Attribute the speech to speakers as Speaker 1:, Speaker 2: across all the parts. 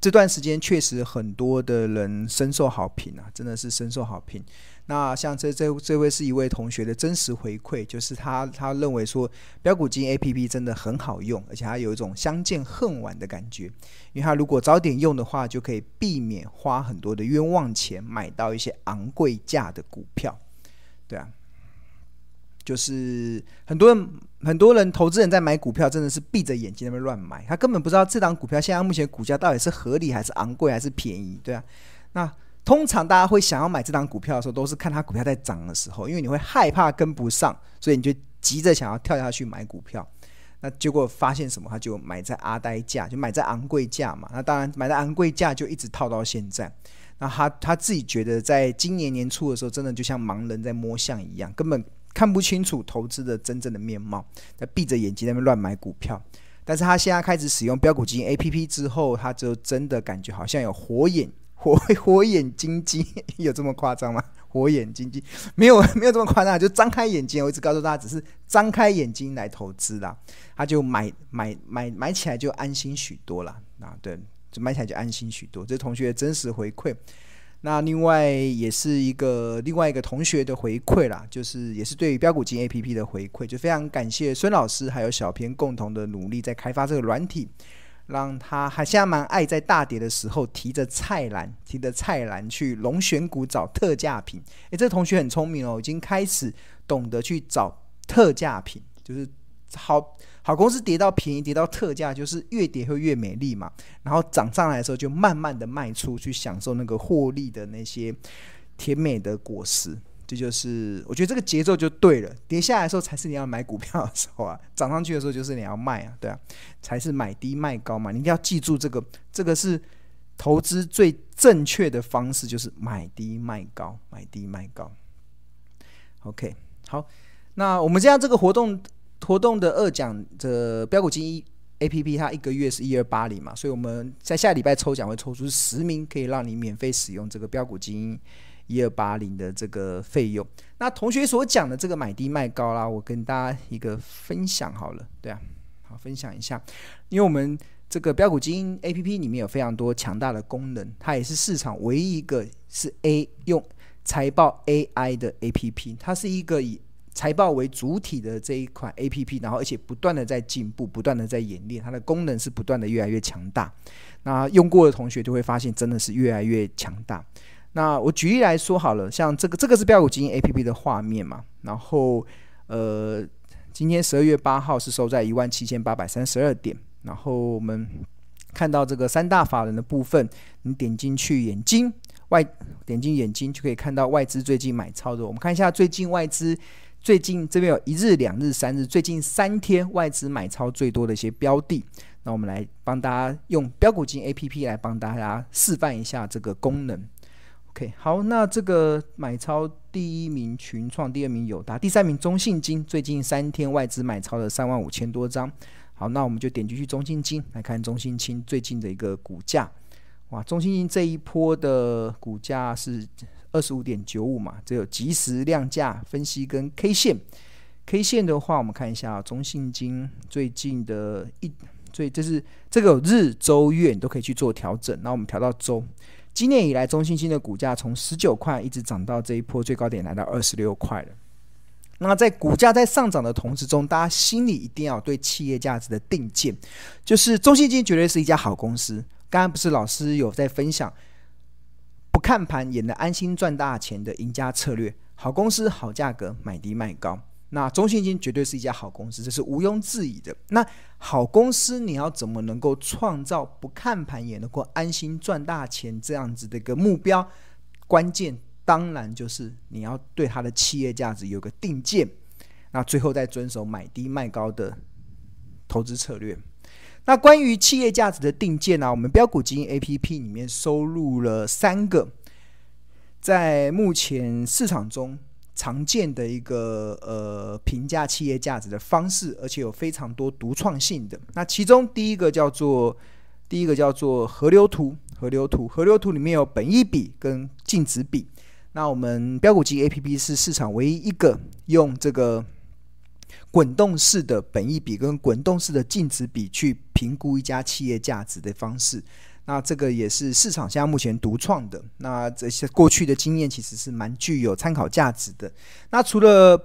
Speaker 1: 这段时间确实很多的人深受好评啊，真的是深受好评。那像这这这位是一位同学的真实回馈，就是他他认为说标股金 APP 真的很好用，而且他有一种相见恨晚的感觉，因为他如果早点用的话，就可以避免花很多的冤枉钱买到一些昂贵价的股票，对啊，就是很多人很多人投资人在买股票真的是闭着眼睛那边乱买，他根本不知道这档股票现在目前股价到底是合理还是昂贵还是便宜，对啊，那。通常大家会想要买这档股票的时候，都是看它股票在涨的时候，因为你会害怕跟不上，所以你就急着想要跳下去买股票。那结果发现什么？他就买在阿呆价，就买在昂贵价嘛。那当然买在昂贵价就一直套到现在。那他他自己觉得，在今年年初的时候，真的就像盲人在摸象一样，根本看不清楚投资的真正的面貌，在闭着眼睛在那乱买股票。但是他现在开始使用标股基金 APP 之后，他就真的感觉好像有火眼。火火眼金睛 有这么夸张吗？火眼金睛没有没有这么夸张，就张开眼睛。我一直告诉大家，只是张开眼睛来投资啦，他就买买买买起来就安心许多了啊！对，就买起来就安心许多。这是同学真实回馈。那另外也是一个另外一个同学的回馈啦，就是也是对于标股金 APP 的回馈，就非常感谢孙老师还有小编共同的努力，在开发这个软体。让他还现在蛮爱在大跌的时候提着菜篮，提着菜篮去龙选股找特价品。诶，这个同学很聪明哦，已经开始懂得去找特价品，就是好好公司跌到便宜，跌到特价，就是越跌会越美丽嘛。然后涨上来的时候，就慢慢的卖出去，享受那个获利的那些甜美的果实。这就是我觉得这个节奏就对了，跌下来的时候才是你要买股票的时候啊，涨上去的时候就是你要卖啊，对啊，才是买低卖高嘛。你一定要记住这个，这个是投资最正确的方式，就是买低卖高，买低卖高。OK，好，那我们这样这个活动活动的二奖的标股基金 APP，它一个月是一二八零嘛，所以我们在下礼拜抽奖会抽出十名，可以让你免费使用这个标股基金。一二八零的这个费用，那同学所讲的这个买低卖高啦，我跟大家一个分享好了，对啊，好分享一下，因为我们这个标股基金 APP 里面有非常多强大的功能，它也是市场唯一一个是 A 用财报 AI 的 APP，它是一个以财报为主体的这一款 APP，然后而且不断的在进步，不断的在演练，它的功能是不断的越来越强大，那用过的同学就会发现真的是越来越强大。那我举例来说好了，像这个这个是标股基金 APP 的画面嘛，然后呃，今天十二月八号是收在一万七千八百三十二点，然后我们看到这个三大法人的部分，你点进去眼睛外点进眼睛就可以看到外资最近买超的，我们看一下最近外资最近这边有一日、两日、三日，最近三天外资买超最多的一些标的，那我们来帮大家用标股金 APP 来帮大家示范一下这个功能。OK，好，那这个买超第一名群创，第二名友达，第三名中信金，最近三天外资买超了三万五千多张。好，那我们就点进去中信金来看中信金最近的一个股价。哇，中信金这一波的股价是二十五点九五嘛，这有即时量价分析跟 K 线。K 线的话，我们看一下中信金最近的一，所以这是这个日、周、月你都可以去做调整。那我们调到周。今年以来，中信金的股价从十九块一直涨到这一波最高点来到二十六块了。那在股价在上涨的同时中，大家心里一定要对企业价值的定见，就是中信金绝对是一家好公司。刚刚不是老师有在分享，不看盘也能安心赚大钱的赢家策略，好公司好价格，买低卖高。那中信金绝对是一家好公司，这是毋庸置疑的。那好公司你要怎么能够创造不看盘也能够安心赚大钱这样子的一个目标？关键当然就是你要对它的企业价值有个定见，那最后再遵守买低卖高的投资策略。那关于企业价值的定见呢、我们标股基金 APP 里面收录了三个，在目前市场中。常见的一个呃评价企业价值的方式，而且有非常多独创性的。那其中第一个叫做第一个叫做河流图，河流图，河流图里面有本益比跟净值比。那我们标股基 APP 是市场唯一一个用这个滚动式的本益比跟滚动式的净值比去评估一家企业价值的方式。那这个也是市场现在目前独创的。那这些过去的经验其实是蛮具有参考价值的。那除了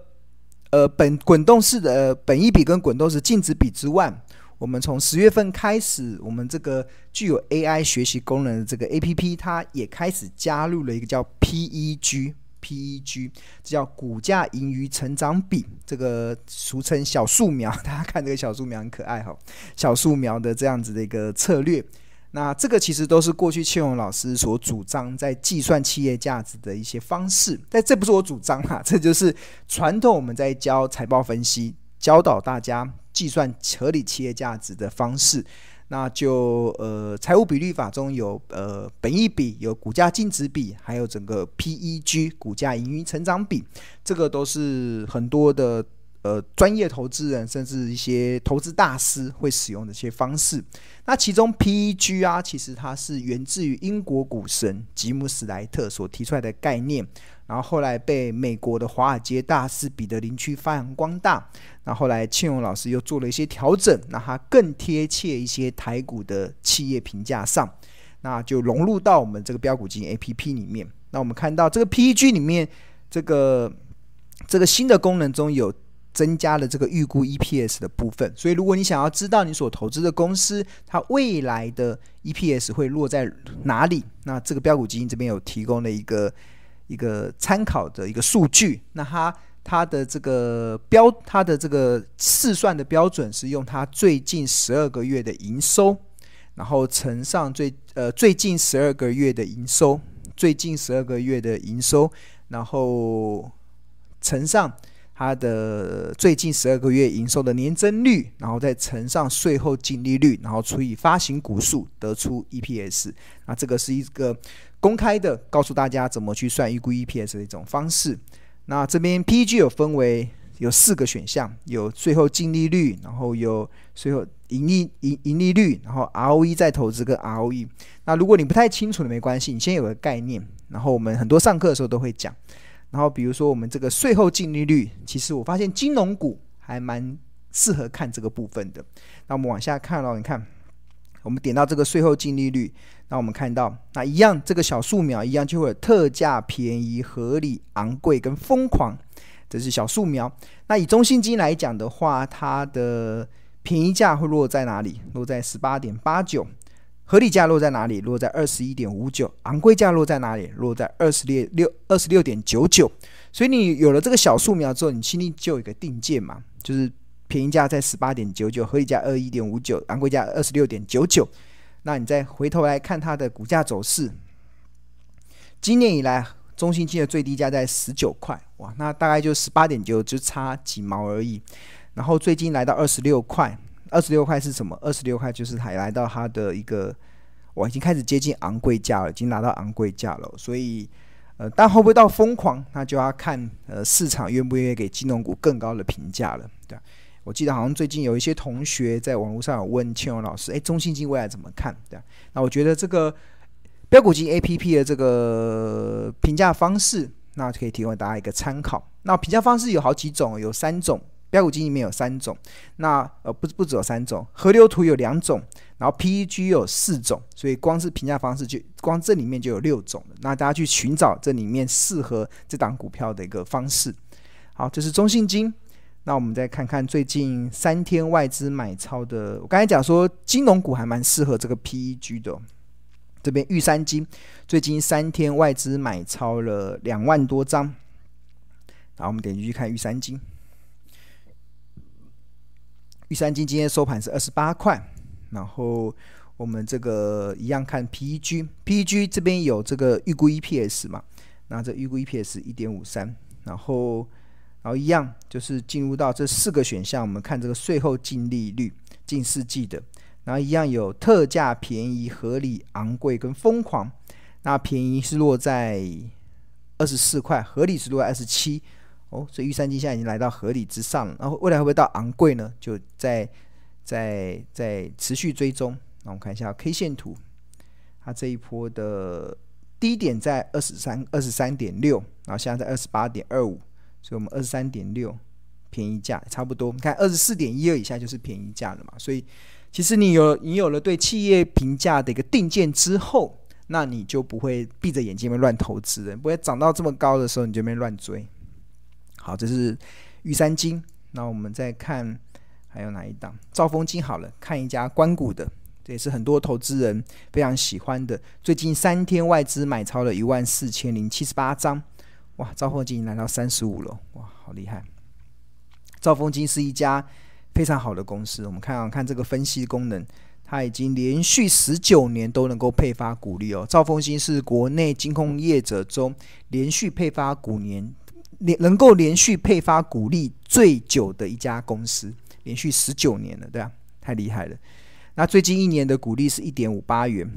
Speaker 1: 呃本滚动式的本益比跟滚动式净值比之外，我们从十月份开始，我们这个具有 AI 学习功能的这个 APP，它也开始加入了一个叫 PEG。PEG，这叫股价盈余成长比，这个俗称小树苗。大家看这个小树苗很可爱哈，小树苗的这样子的一个策略。那这个其实都是过去庆荣老师所主张在计算企业价值的一些方式。但这不是我主张哈，这就是传统我们在教财报分析，教导大家计算合理企业价值的方式。那就呃，财务比率法中有呃，本益比，有股价净值比，还有整个 PEG 股价盈余成长比，这个都是很多的呃专业投资人甚至一些投资大师会使用的一些方式。那其中 PEG 啊，其实它是源自于英国股神吉姆史莱特所提出来的概念。然后后来被美国的华尔街大师彼得林区发扬光大。那后来庆荣老师又做了一些调整，让它更贴切一些台股的企业评价上，那就融入到我们这个标股金 APP 里面。那我们看到这个 PEG 里面，这个这个新的功能中有增加了这个预估 EPS 的部分。所以如果你想要知道你所投资的公司它未来的 EPS 会落在哪里，那这个标股基金这边有提供了一个。一个参考的一个数据，那它它的这个标，它的这个试算的标准是用它最近十二个月的营收，然后乘上最呃最近十二个月的营收，最近十二个月的营收，然后乘上它的最近十二个月营收的年增率，然后再乘上税后净利率，然后除以发行股数，得出 EPS。那这个是一个。公开的告诉大家怎么去算预估 EPS 的一种方式。那这边 PEG 有分为有四个选项，有税后净利率，然后有税后盈利盈盈利率，然后 ROE 再投资跟 ROE。那如果你不太清楚的没关系，你先有个概念。然后我们很多上课的时候都会讲。然后比如说我们这个税后净利率，其实我发现金融股还蛮适合看这个部分的。那我们往下看了，你看。我们点到这个税后净利率，那我们看到那一样，这个小树苗一样就会有特价、便宜、合理、昂贵跟疯狂，这是小树苗。那以中信金来讲的话，它的便宜价会落在哪里？落在十八点八九。合理价落在哪里？落在二十一点五九。昂贵价落在哪里？落在二十六六二十六点九九。所以你有了这个小树苗之后，你心里就有一个定见嘛，就是。便宜价在十八点九九，合理价二一点五九，昂贵价二十六点九九。那你再回头来看它的股价走势，今年以来中信金的最低价在十九块，哇，那大概就十八点九，就差几毛而已。然后最近来到二十六块，二十六块是什么？二十六块就是还来到它的一个，我，已经开始接近昂贵价了，已经拿到昂贵价了。所以，呃，但会不会到疯狂，那就要看呃市场愿不愿意给金融股更高的评价了，对。我记得好像最近有一些同学在网络上有问庆荣老师：“哎，中信金未来怎么看？”对，那我觉得这个标股金 APP 的这个评价方式，那可以提供大家一个参考。那评价方式有好几种，有三种，标股金里面有三种。那呃，不不只有三种，河流图有两种，然后 PEG 有四种，所以光是评价方式就光这里面就有六种。那大家去寻找这里面适合这档股票的一个方式。好，这是中信金。那我们再看看最近三天外资买超的，我刚才讲说金融股还蛮适合这个 PEG 的。这边玉山金最近三天外资买超了两万多张，然后我们点进去看玉山金。玉山金今天收盘是二十八块，然后我们这个一样看 PEG，PEG 这边有这个预估 EPS 嘛，那这预估 EPS 一点五三，然后。然后一样就是进入到这四个选项，我们看这个税后净利率近四季的，然后一样有特价、便宜、合理、昂贵跟疯狂。那便宜是落在二十四块，合理是落在二十七。哦，所以玉山金现在已经来到合理之上。然后未来会不会到昂贵呢？就在在在持续追踪。那我们看一下 K 线图，它这一波的低点在二十三二十三点六，然后现在在二十八点二五。所以，我们二十三点六便宜价差不多。你看，二十四点一二以下就是便宜价了嘛。所以，其实你有你有了对企业评价的一个定见之后，那你就不会闭着眼睛乱投资了，不会涨到这么高的时候你就没乱追。好，这是玉山金。那我们再看还有哪一档？兆丰金好了，看一家关谷的，这也是很多投资人非常喜欢的。最近三天外资买超了一万四千零七十八张，哇，兆丰金来到三十五了，哇，好厉害！兆丰金是一家非常好的公司，我们看啊看这个分析功能，它已经连续十九年都能够配发股利哦。兆丰金是国内金控业者中连续配发股年。连能够连续配发股利最久的一家公司，连续十九年了，对吧？太厉害了。那最近一年的股利是一点五八元，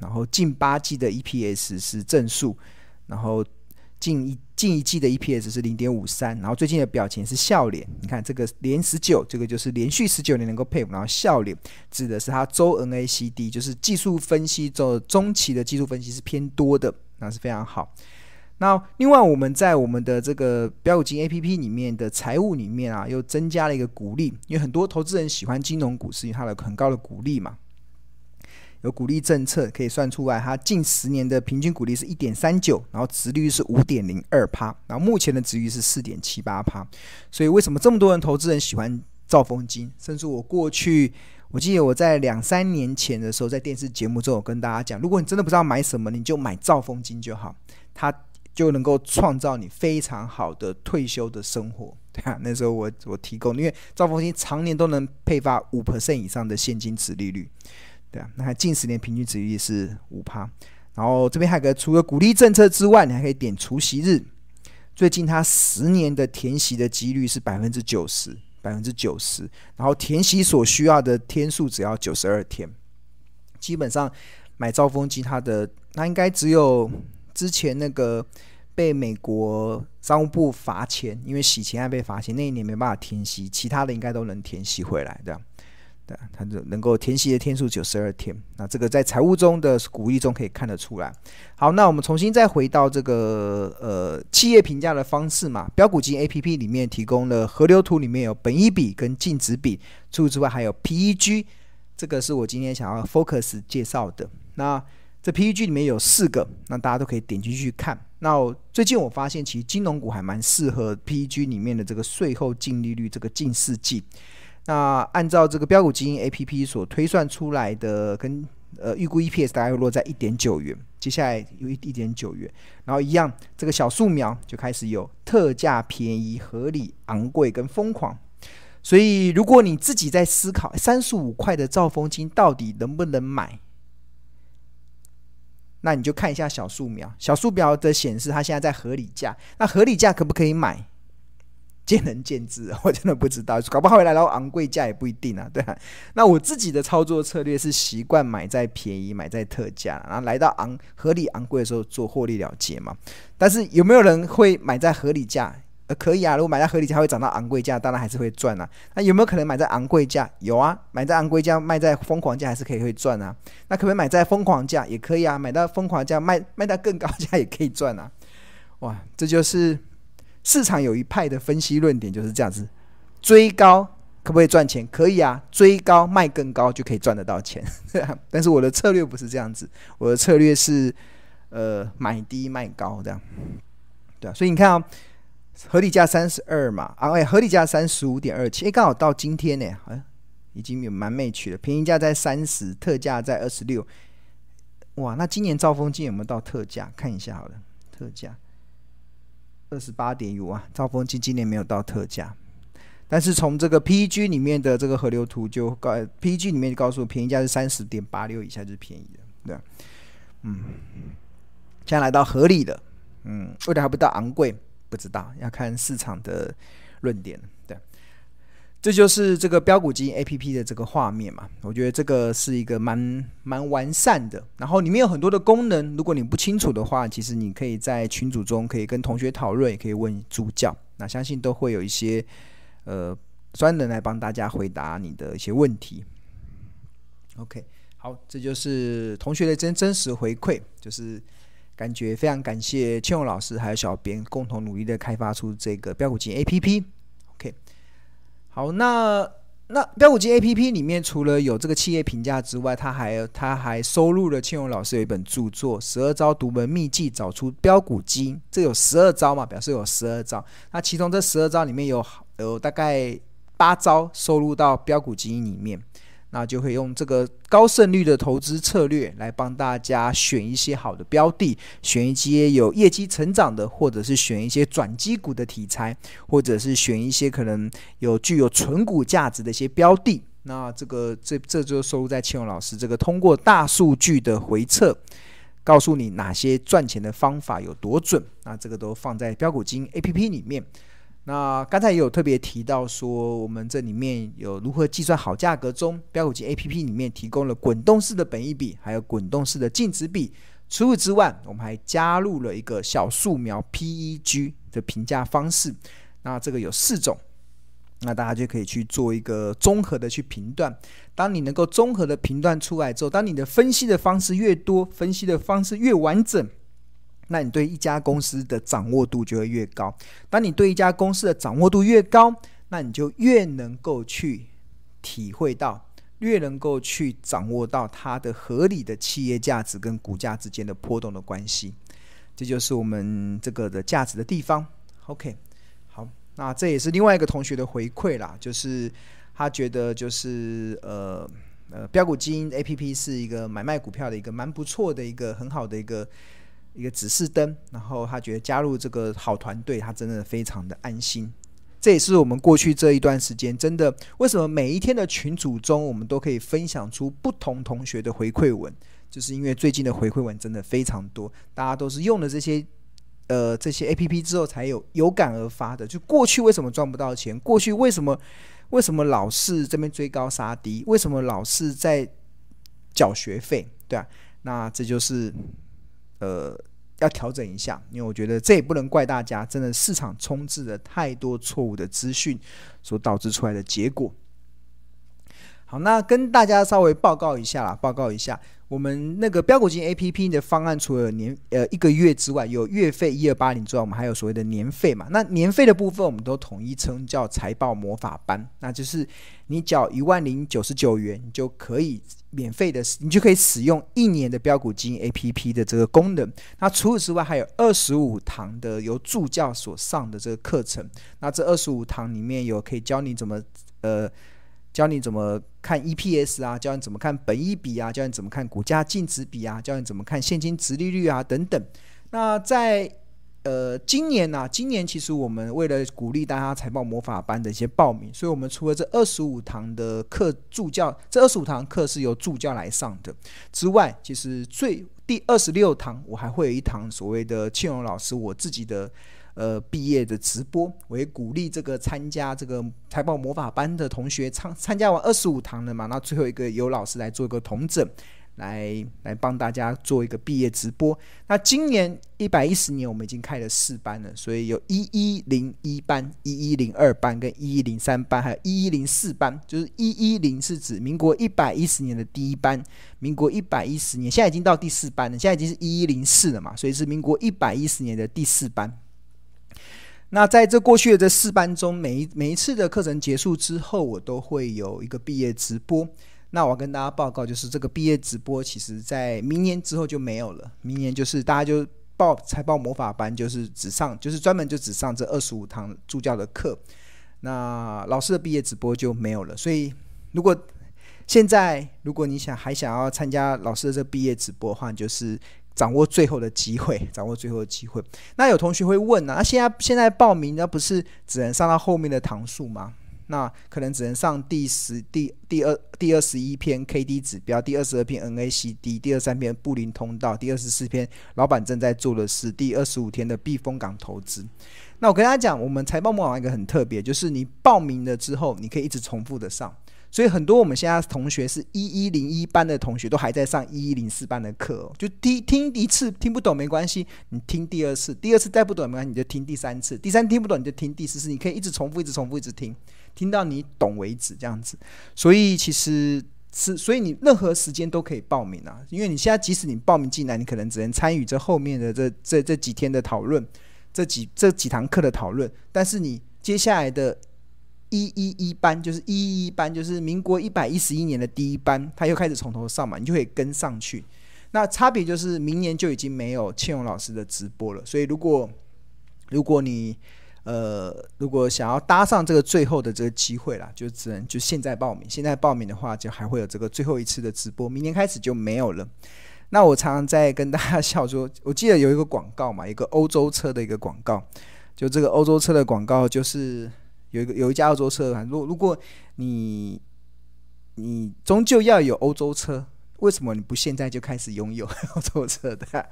Speaker 1: 然后近八季的 EPS 是正数，然后近一近一季的 EPS 是零点五三，然后最近的表情是笑脸。你看这个连十九，这个就是连续十九年能够配，然后笑脸指的是它周 NACD，就是技术分析中中期的技术分析是偏多的，那是非常好。那另外，我们在我们的这个标股金 APP 里面的财务里面啊，又增加了一个股利，因为很多投资人喜欢金融股，是因为它的很高的股利嘛。有股利政策可以算出来，它近十年的平均股利是一点三九，然后殖利率是五点零二趴，然后目前的殖利率是四点七八趴。所以为什么这么多人投资人喜欢兆丰金？甚至我过去，我记得我在两三年前的时候，在电视节目中有跟大家讲，如果你真的不知道买什么，你就买兆丰金就好，它。就能够创造你非常好的退休的生活，对啊，那时候我我提供，因为兆丰金常年都能配发五 percent 以上的现金殖利率，对啊，那还近十年平均殖利率是五趴。然后这边还有个，除了鼓励政策之外，你还可以点除息日。最近它十年的填息的几率是百分之九十，百分之九十。然后填息所需要的天数只要九十二天。基本上买兆丰金，它的那应该只有。之前那个被美国商务部罚钱，因为洗钱案被罚钱，那一年没办法填息，其他的应该都能填息回来的，对，它就能够填息的天数九十二天。那这个在财务中的股利中可以看得出来。好，那我们重新再回到这个呃企业评价的方式嘛，标股金 APP 里面提供了河流图，里面有本益比跟净值比，除此之外还有 PEG，这个是我今天想要 focus 介绍的。那这 PEG 里面有四个，那大家都可以点进去看。那最近我发现，其实金融股还蛮适合 PEG 里面的这个税后净利率这个近似季。那按照这个标股基金 APP 所推算出来的，跟呃预估 EPS 大概会落在一点九元。接下来有一一点九元，然后一样，这个小树苗就开始有特价、便宜、合理、昂贵跟疯狂。所以如果你自己在思考三十五块的兆丰金到底能不能买？那你就看一下小树苗，小树苗的显示它现在在合理价，那合理价可不可以买？见仁见智，我真的不知道，搞不好会来到昂贵价也不一定啊，对啊。那我自己的操作策略是习惯买在便宜，买在特价，然后来到昂合理昂贵的时候做获利了结嘛。但是有没有人会买在合理价？呃，可以啊，如果买在合理价会涨到昂贵价，当然还是会赚啊。那有没有可能买在昂贵价？有啊，买在昂贵价卖在疯狂价还是可以会赚啊。那可不可以买在疯狂价？也可以啊，买到疯狂价卖卖到更高价也可以赚啊。哇，这就是市场有一派的分析论点就是这样子，追高可不可以赚钱？可以啊，追高卖更高就可以赚得到钱。但是我的策略不是这样子，我的策略是呃买低卖高这样。对啊，所以你看啊。合理价三十二嘛，啊，哎，合理价三十五点二七，哎，刚好到今天呢，好像已经有蛮美趣的，便宜价在三十，特价在二十六，哇，那今年兆丰金有没有到特价？看一下好了，特价二十八点五啊，兆丰金今年没有到特价，但是从这个 PEG 里面的这个河流图就告，PEG 里面就告诉我便宜价是三十点八六以下就是便宜的，对，嗯，现在来到合理的，嗯，味道还不到昂贵？不知道要看市场的论点，对，这就是这个标股金 APP 的这个画面嘛。我觉得这个是一个蛮蛮完善的，然后里面有很多的功能。如果你不清楚的话，其实你可以在群组中可以跟同学讨论，也可以问助教。那相信都会有一些呃专人来帮大家回答你的一些问题。OK，好，这就是同学的真真实回馈，就是。感觉非常感谢庆勇老师还有小编共同努力的开发出这个标股金 APP。OK，好，那那标股金 A P P 里面除了有这个企业评价之外，它还它还收录了庆荣老师有一本著作《十二招独门秘技找出标股金》，这有十二招嘛，表示有十二招。那其中这十二招里面有有大概八招收录到标股金里面。那就会用这个高胜率的投资策略来帮大家选一些好的标的，选一些有业绩成长的，或者是选一些转机股的题材，或者是选一些可能有具有存股价值的一些标的。那这个这这就收录在庆荣老师这个通过大数据的回测，告诉你哪些赚钱的方法有多准。那这个都放在标股金 APP 里面。那刚才也有特别提到说，我们这里面有如何计算好价格中，标股金 APP 里面提供了滚动式的本益比，还有滚动式的净值比。除此之外，我们还加入了一个小树苗 PEG 的评价方式。那这个有四种，那大家就可以去做一个综合的去评断。当你能够综合的评断出来之后，当你的分析的方式越多，分析的方式越完整。那你对一家公司的掌握度就会越高。当你对一家公司的掌握度越高，那你就越能够去体会到，越能够去掌握到它的合理的企业价值跟股价之间的波动的关系。这就是我们这个的价值的地方。OK，好，那这也是另外一个同学的回馈啦，就是他觉得就是呃呃标股金 APP 是一个买卖股票的一个蛮不错的一个很好的一个。一个指示灯，然后他觉得加入这个好团队，他真的非常的安心。这也是我们过去这一段时间真的，为什么每一天的群组中，我们都可以分享出不同同学的回馈文，就是因为最近的回馈文真的非常多，大家都是用了这些呃这些 APP 之后才有有感而发的。就过去为什么赚不到钱？过去为什么为什么老是这边追高杀低？为什么老是在缴学费？对啊，那这就是。呃，要调整一下，因为我觉得这也不能怪大家，真的市场充斥着太多错误的资讯所导致出来的结果。好，那跟大家稍微报告一下啦，报告一下。我们那个标股金 A P P 的方案，除了年呃一个月之外，有月费一二八零之外，我们还有所谓的年费嘛。那年费的部分，我们都统一称叫财报魔法班。那就是你缴一万零九十九元，你就可以免费的，你就可以使用一年的标股金 A P P 的这个功能。那除此之外，还有二十五堂的由助教所上的这个课程。那这二十五堂里面有可以教你怎么呃。教你怎么看 EPS 啊，教你怎么看本益比啊，教你怎么看股价净值比啊，教你怎么看现金殖利率啊等等。那在呃今年呢、今年其实我们为了鼓励大家财报魔法班的一些报名，所以我们除了这二十五堂的课助教，这二十五堂课是由助教来上的之外，其实最第二十六堂我还会有一堂所谓的庆荣老师我自己的。呃，毕业的直播，我也鼓励这个参加这个财报魔法班的同学参参加完二十五堂了嘛，那最后一个由老师来做一个统整，来来帮大家做一个毕业直播。那今年一百一十年，我们已经开了四班了，所以有一一零一班、一一零二班、跟一一零三班，还有一一零四班。就是一一零是指民国一百一十年的第一班，民国一百一十年现在已经到第四班了，现在已经是一一零四了嘛，所以是民国一百一十年的第四班。那在这过去的这四班中，每一每一次的课程结束之后，我都会有一个毕业直播。那我要跟大家报告，就是这个毕业直播，其实在明年之后就没有了。明年就是大家就报财报魔法班，就是只上，就是专门就只上这二十五堂助教的课。那老师的毕业直播就没有了。所以，如果现在如果你想还想要参加老师的这毕业直播的话，就是。掌握最后的机会，掌握最后的机会。那有同学会问啊，那现在现在报名，那不是只能上到后面的堂数吗？那可能只能上第十、第第二、第二十一篇 K D 指标，第二十二篇 N A C D，第二三篇布林通道，第二十四篇老板正在做的事，第二十五天的避风港投资。那我跟大家讲，我们财报魔法一个很特别，就是你报名了之后，你可以一直重复的上。所以很多我们现在同学是一一零一班的同学都还在上一一零四班的课哦，就听听一次听不懂没关系，你听第二次，第二次再不懂没关系，你就听第三次，第三听不懂你就听第四次，你可以一直重复，一直重复，一直听，听到你懂为止这样子。所以其实是，所以你任何时间都可以报名啊，因为你现在即使你报名进来，你可能只能参与这后面的这这这几天的讨论，这几这几堂课的讨论，但是你接下来的。一一一班，就是一一班，就是民国一百一十一年的第一班，他又开始从头上嘛，你就可以跟上去。那差别就是明年就已经没有庆荣老师的直播了，所以如果如果你呃如果想要搭上这个最后的这个机会啦，就只能就现在报名。现在报名的话，就还会有这个最后一次的直播，明年开始就没有了。那我常常在跟大家笑说，我记得有一个广告嘛，一个欧洲车的一个广告，就这个欧洲车的广告就是。有一个有一家澳洲车，如如果你你终究要有欧洲车。为什么你不现在就开始拥有 欧洲车的？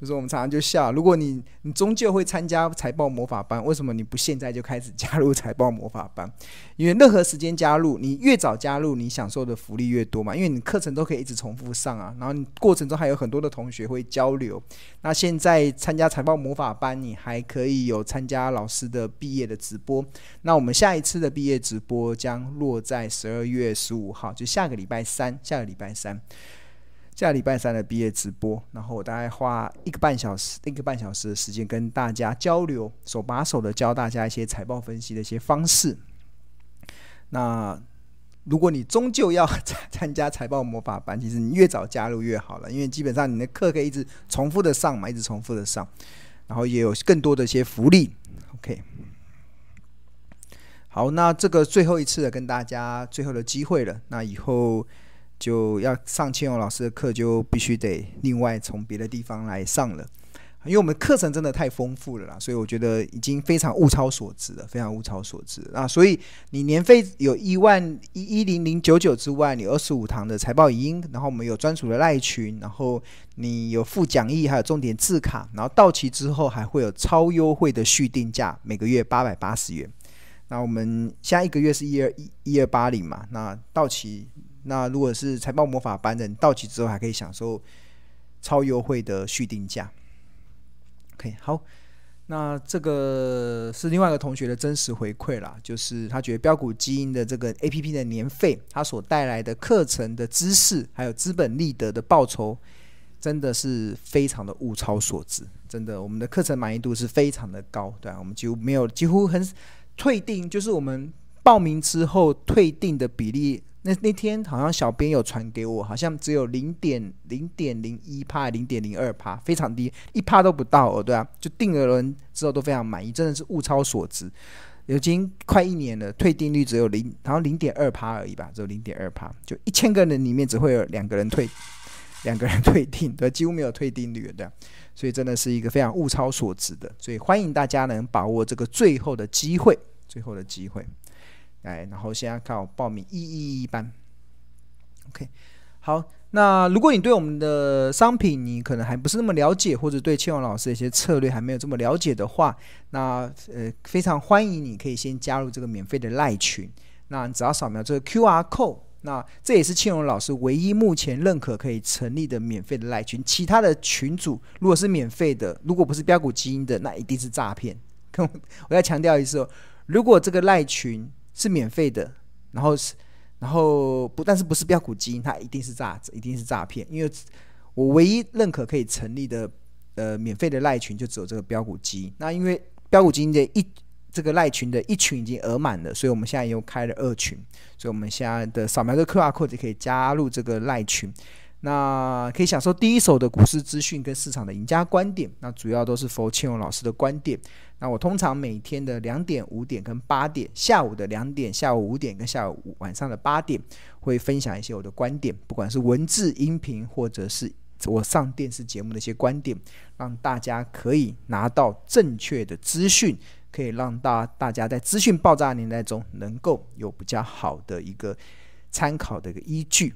Speaker 1: 就是我们常常就笑，如果你你终究会参加财报魔法班，为什么你不现在就开始加入财报魔法班？因为任何时间加入，你越早加入，你享受的福利越多嘛。因为你课程都可以一直重复上啊，然后你过程中还有很多的同学会交流。那现在参加财报魔法班，你还可以有参加老师的毕业的直播。那我们下一次的毕业直播将落在十二月十五号，就下个礼拜三，下个礼拜三。下礼拜三的毕业直播，然后我大概花一个半小时，一个半小时的时间跟大家交流，手把手的教大家一些财报分析的一些方式。那如果你终究要参加财报魔法班，其实你越早加入越好了，因为基本上你的课可以一直重复的上嘛，一直重复的上，然后也有更多的一些福利。OK，好，那这个最后一次的跟大家最后的机会了，那以后。就要上千荣老师的课，就必须得另外从别的地方来上了，因为我们课程真的太丰富了啦，所以我觉得已经非常物超所值了，非常物超所值啊！所以你年费有一万一一零零九九之外，你二十五堂的财报影音，然后我们有专属的赖群，然后你有附讲义，还有重点字卡，然后到期之后还会有超优惠的续订价，每个月八百八十元。那我们下一个月是一二一一二八零嘛，那到期。那如果是财报魔法班的，你到期之后还可以享受超优惠的续订价。OK，好，那这个是另外一个同学的真实回馈啦，就是他觉得标股基因的这个 APP 的年费，它所带来的课程的知识，还有资本利得的报酬，真的是非常的物超所值。真的，我们的课程满意度是非常的高，对啊，我们几乎没有，几乎很退订，就是我们报名之后退订的比例。那那天好像小编有传给我，好像只有零点零点零一趴，零点零二趴，非常低，一趴都不到哦，对啊，就订了人之后都非常满意，真的是物超所值。已经快一年了，退订率只有零，然后零点二趴而已吧，只有零点二趴，就一千个人里面只会有两个人退，两个人退订，对，几乎没有退订率，对啊，所以真的是一个非常物超所值的，所以欢迎大家能把握这个最后的机会，最后的机会。哎，然后现在靠报名一一一班，OK，好。那如果你对我们的商品你可能还不是那么了解，或者对庆荣老师的一些策略还没有这么了解的话，那呃非常欢迎你可以先加入这个免费的赖群。那你只要扫描这个 QR code，那这也是庆荣老师唯一目前认可可以成立的免费的赖群。其他的群主如果是免费的，如果不是标股基因的，那一定是诈骗。我要强调一次哦，如果这个赖群是免费的，然后是，然后不，但是不是标股基因，它一定是诈，一定是诈骗。因为我唯一认可可以成立的，呃，免费的赖群就只有这个标股基因。那因为标股基因的一这个赖群的一群已经额满了，所以我们现在又开了二群，所以我们现在的扫描这个 QR code 就可以加入这个赖群。那可以享受第一手的股市资讯跟市场的赢家观点，那主要都是佛庆荣老师的观点。那我通常每天的两点、五点跟八点，下午的两点、下午五点跟下午晚上的八点，会分享一些我的观点，不管是文字、音频，或者是我上电视节目的一些观点，让大家可以拿到正确的资讯，可以让大大家在资讯爆炸年代中，能够有比较好的一个参考的一个依据。